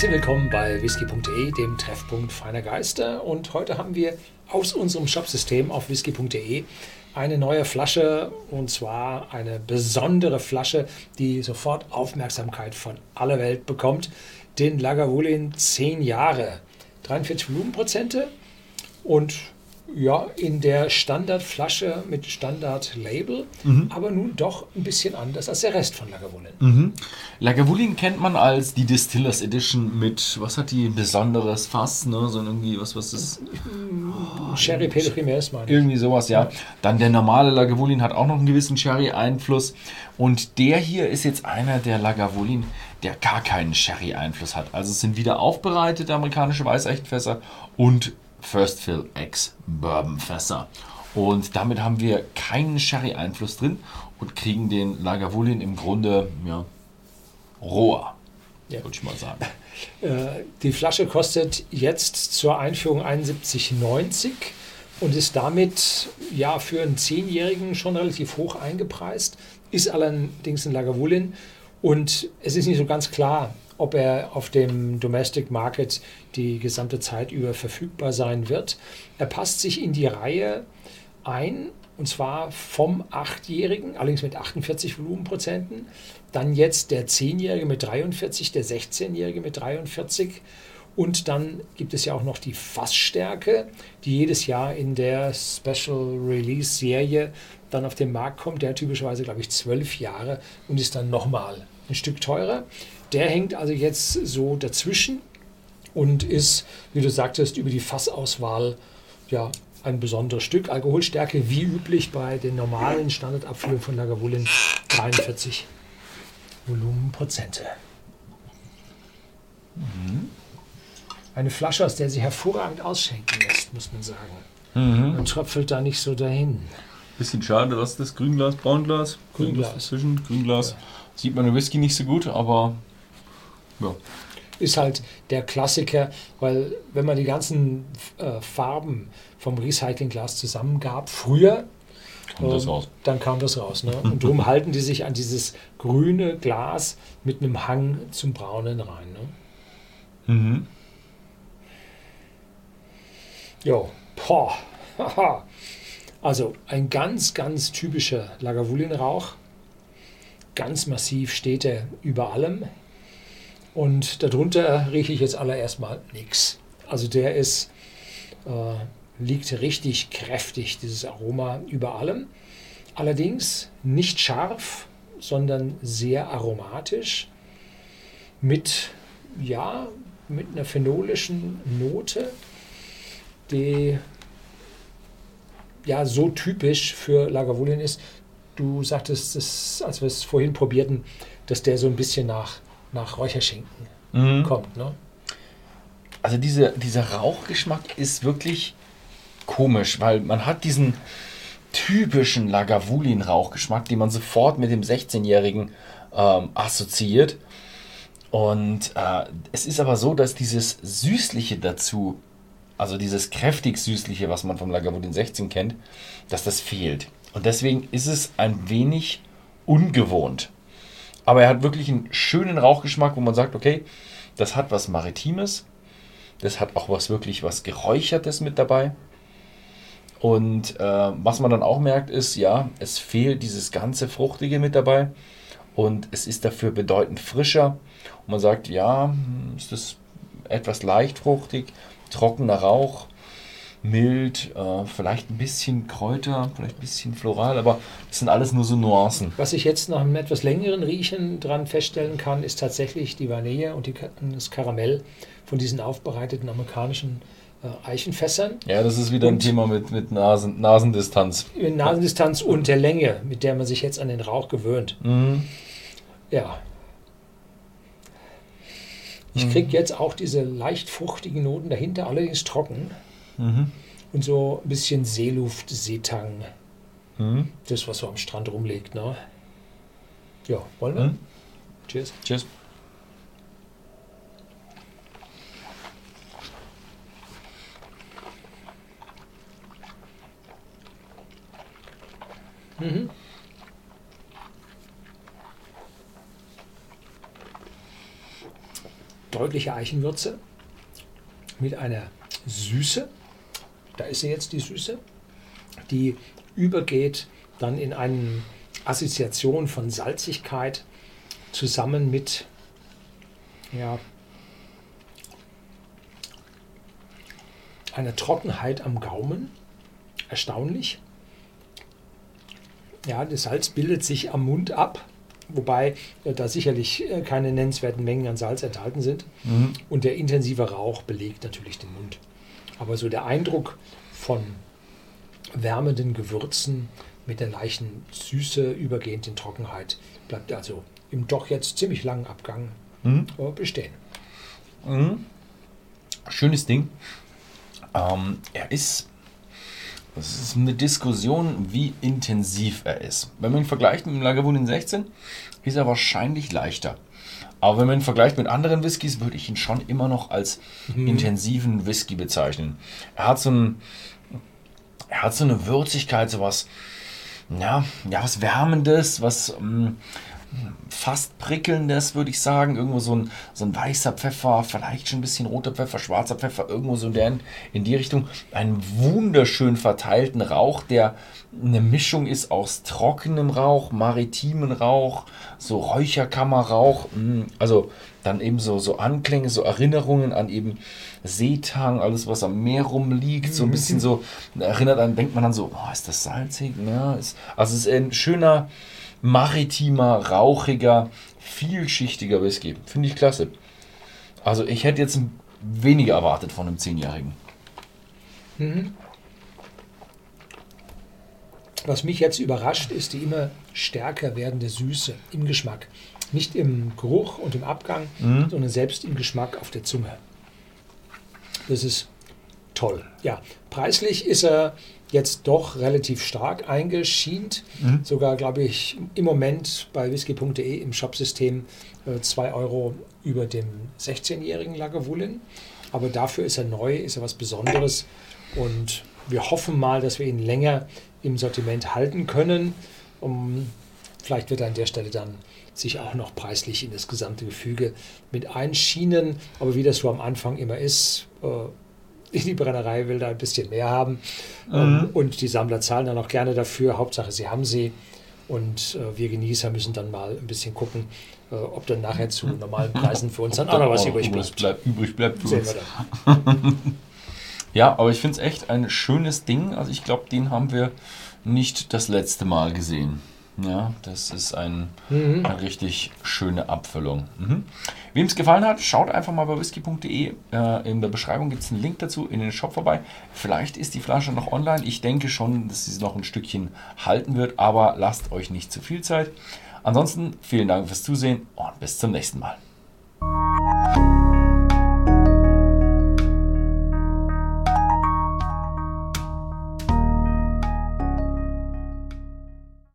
Herzlich willkommen bei whisky.de, dem Treffpunkt feiner Geister. Und heute haben wir aus unserem Shopsystem auf whisky.de eine neue Flasche und zwar eine besondere Flasche, die sofort Aufmerksamkeit von aller Welt bekommt. Den Lagavulin 10 Jahre, 43 Volumenprozente und ja, in der Standardflasche mit Standardlabel, mhm. aber nun doch ein bisschen anders als der Rest von Lagavulin. Mhm. Lagavulin kennt man als die Distillers Edition mit, was hat die, besonderes Fass, ne? So irgendwie, was, was ist? Oh, Sherry Pedro Jiménez, meine ich. Irgendwie sowas, ja. ja. Dann der normale Lagavulin hat auch noch einen gewissen Sherry-Einfluss. Und der hier ist jetzt einer der Lagavulin, der gar keinen Sherry-Einfluss hat. Also es sind wieder aufbereitete amerikanische Weißechtfässer und First Fill X Bourbon Fässer. Und damit haben wir keinen Sherry-Einfluss drin und kriegen den Lagavulin im Grunde ja, roher, ja. würde ich mal sagen. Äh, die Flasche kostet jetzt zur Einführung 71,90 und ist damit ja für einen Zehnjährigen schon relativ hoch eingepreist, ist allerdings ein Lagavulin und es ist nicht so ganz klar, ob er auf dem Domestic Market die gesamte Zeit über verfügbar sein wird. Er passt sich in die Reihe ein, und zwar vom 8-Jährigen, allerdings mit 48 Volumenprozenten, dann jetzt der 10-Jährige mit 43, der 16-Jährige mit 43 und dann gibt es ja auch noch die Fassstärke, die jedes Jahr in der Special Release Serie dann auf den Markt kommt. Der typischerweise, glaube ich, zwölf Jahre und ist dann nochmal ein Stück teurer. Der hängt also jetzt so dazwischen und ist, wie du sagtest, über die Fassauswahl ja ein besonderes Stück. Alkoholstärke wie üblich bei den normalen Standardabfüllungen von Lagavulin 43 Volumenprozente. Mhm. Eine Flasche, aus der sie hervorragend ausschenken lässt, muss man sagen. Mhm. Man tröpfelt da nicht so dahin. Bisschen schade, was ist das? Grünglas, Braunglas? Grünglas. Zwischen Grünglas. Ja. Sieht man im Whisky nicht so gut, aber ja. Ist halt der Klassiker, weil wenn man die ganzen äh, Farben vom Recyclingglas zusammengab, früher, kam das äh, dann kam das raus. Ne? Und darum halten die sich an dieses grüne Glas mit einem Hang zum Braunen rein. Ne? Mhm. Jo, boah. also ein ganz, ganz typischer Lagavulin-Rauch. Ganz massiv steht er über allem. Und darunter rieche ich jetzt allererst mal nichts. Also der ist, äh, liegt richtig kräftig, dieses Aroma über allem. Allerdings nicht scharf, sondern sehr aromatisch mit, ja, mit einer phenolischen Note, die ja so typisch für Lagavulin ist. Du sagtest, dass, als wir es vorhin probierten, dass der so ein bisschen nach nach Räucherschinken mhm. kommt. Ne? Also diese, dieser Rauchgeschmack ist wirklich komisch, weil man hat diesen typischen Lagavulin-Rauchgeschmack, den man sofort mit dem 16-Jährigen ähm, assoziiert. Und äh, es ist aber so, dass dieses Süßliche dazu, also dieses kräftig Süßliche, was man vom Lagavulin 16 kennt, dass das fehlt. Und deswegen ist es ein wenig ungewohnt. Aber er hat wirklich einen schönen Rauchgeschmack, wo man sagt, okay, das hat was Maritimes. Das hat auch was wirklich was Geräuchertes mit dabei. Und äh, was man dann auch merkt, ist, ja, es fehlt dieses ganze Fruchtige mit dabei. Und es ist dafür bedeutend frischer. Und man sagt, ja, hm, ist das etwas leicht fruchtig, trockener Rauch mild, äh, vielleicht ein bisschen Kräuter, vielleicht ein bisschen floral, aber das sind alles nur so Nuancen. Was ich jetzt nach einem etwas längeren Riechen dran feststellen kann, ist tatsächlich die Vanille und die, das Karamell von diesen aufbereiteten amerikanischen äh, Eichenfässern. Ja, das ist wieder und ein Thema mit, mit Nasen, Nasendistanz. Mit Nasendistanz und der Länge, mit der man sich jetzt an den Rauch gewöhnt. Mhm. Ja. Ich kriege mhm. jetzt auch diese leicht fruchtigen Noten dahinter, allerdings trocken. Mhm. Und so ein bisschen Seeluft, Seetang. Mhm. Das, was so am Strand rumliegt. Ne? Ja, wollen wir? Mhm. Cheers. Cheers. Mhm. deutliche Eichenwürze mit einer Süße. Da ist sie jetzt die Süße, die übergeht dann in eine Assoziation von Salzigkeit zusammen mit ja, einer Trockenheit am Gaumen. Erstaunlich. Ja, das Salz bildet sich am Mund ab, wobei äh, da sicherlich äh, keine nennenswerten Mengen an Salz enthalten sind. Mhm. Und der intensive Rauch belegt natürlich den Mund. Aber so der Eindruck von wärmenden Gewürzen mit der leichten Süße übergehend in Trockenheit bleibt also im doch jetzt ziemlich langen Abgang Mhm. äh, bestehen. Mhm. Schönes Ding. Ähm, er ist. Das ist eine Diskussion, wie intensiv er ist. Wenn man ihn vergleicht mit dem Lagavulin 16, ist er wahrscheinlich leichter. Aber wenn man ihn vergleicht mit anderen Whiskys, würde ich ihn schon immer noch als intensiven Whisky bezeichnen. Er hat so ein, er hat so eine Würzigkeit, sowas, ja, ja, was Wärmendes, was ähm, fast prickelndes, würde ich sagen. Irgendwo so ein, so ein weißer Pfeffer, vielleicht schon ein bisschen roter Pfeffer, schwarzer Pfeffer, irgendwo so in, der, in die Richtung. Einen wunderschön verteilten Rauch, der eine Mischung ist aus trockenem Rauch, maritimen Rauch, so Räucherkammerrauch. mm, Also dann eben so, so Anklänge, so Erinnerungen an eben Seetang, alles was am Meer rumliegt, so ein bisschen so erinnert an, denkt man dann so, oh, ist das salzig? Ja, ist, also es ist ein schöner maritimer, rauchiger, vielschichtiger Whisky. Finde ich klasse. Also ich hätte jetzt weniger erwartet von einem Zehnjährigen. Was mich jetzt überrascht, ist die immer stärker werdende Süße im Geschmack. Nicht im Geruch und im Abgang, sondern selbst im Geschmack auf der Zunge. Das ist toll. Ja, preislich ist er jetzt doch relativ stark eingeschient. Sogar, glaube ich, im Moment bei whisky.de im Shopsystem 2 Euro über dem 16-jährigen Lagavulin. Aber dafür ist er neu, ist er was Besonderes. Und wir hoffen mal, dass wir ihn länger im Sortiment halten können. Um, vielleicht wird er an der Stelle dann sich auch noch preislich in das gesamte Gefüge mit einschienen. Aber wie das so am Anfang immer ist, äh, die Brennerei will da ein bisschen mehr haben. Ähm, und die Sammler zahlen dann auch gerne dafür. Hauptsache, sie haben sie. Und äh, wir Genießer müssen dann mal ein bisschen gucken, äh, ob dann nachher zu normalen Preisen für uns dann auch noch was übrig übrig bleibt. bleibt. Übrig bleibt für Sehen uns. wir dann. Ja, aber ich finde es echt ein schönes Ding. Also ich glaube, den haben wir nicht das letzte Mal gesehen. Ja, das ist ein, eine richtig schöne Abfüllung. Mhm. Wem es gefallen hat, schaut einfach mal bei whisky.de. Äh, in der Beschreibung gibt es einen Link dazu in den Shop vorbei. Vielleicht ist die Flasche noch online. Ich denke schon, dass sie noch ein Stückchen halten wird, aber lasst euch nicht zu viel Zeit. Ansonsten vielen Dank fürs Zusehen und bis zum nächsten Mal.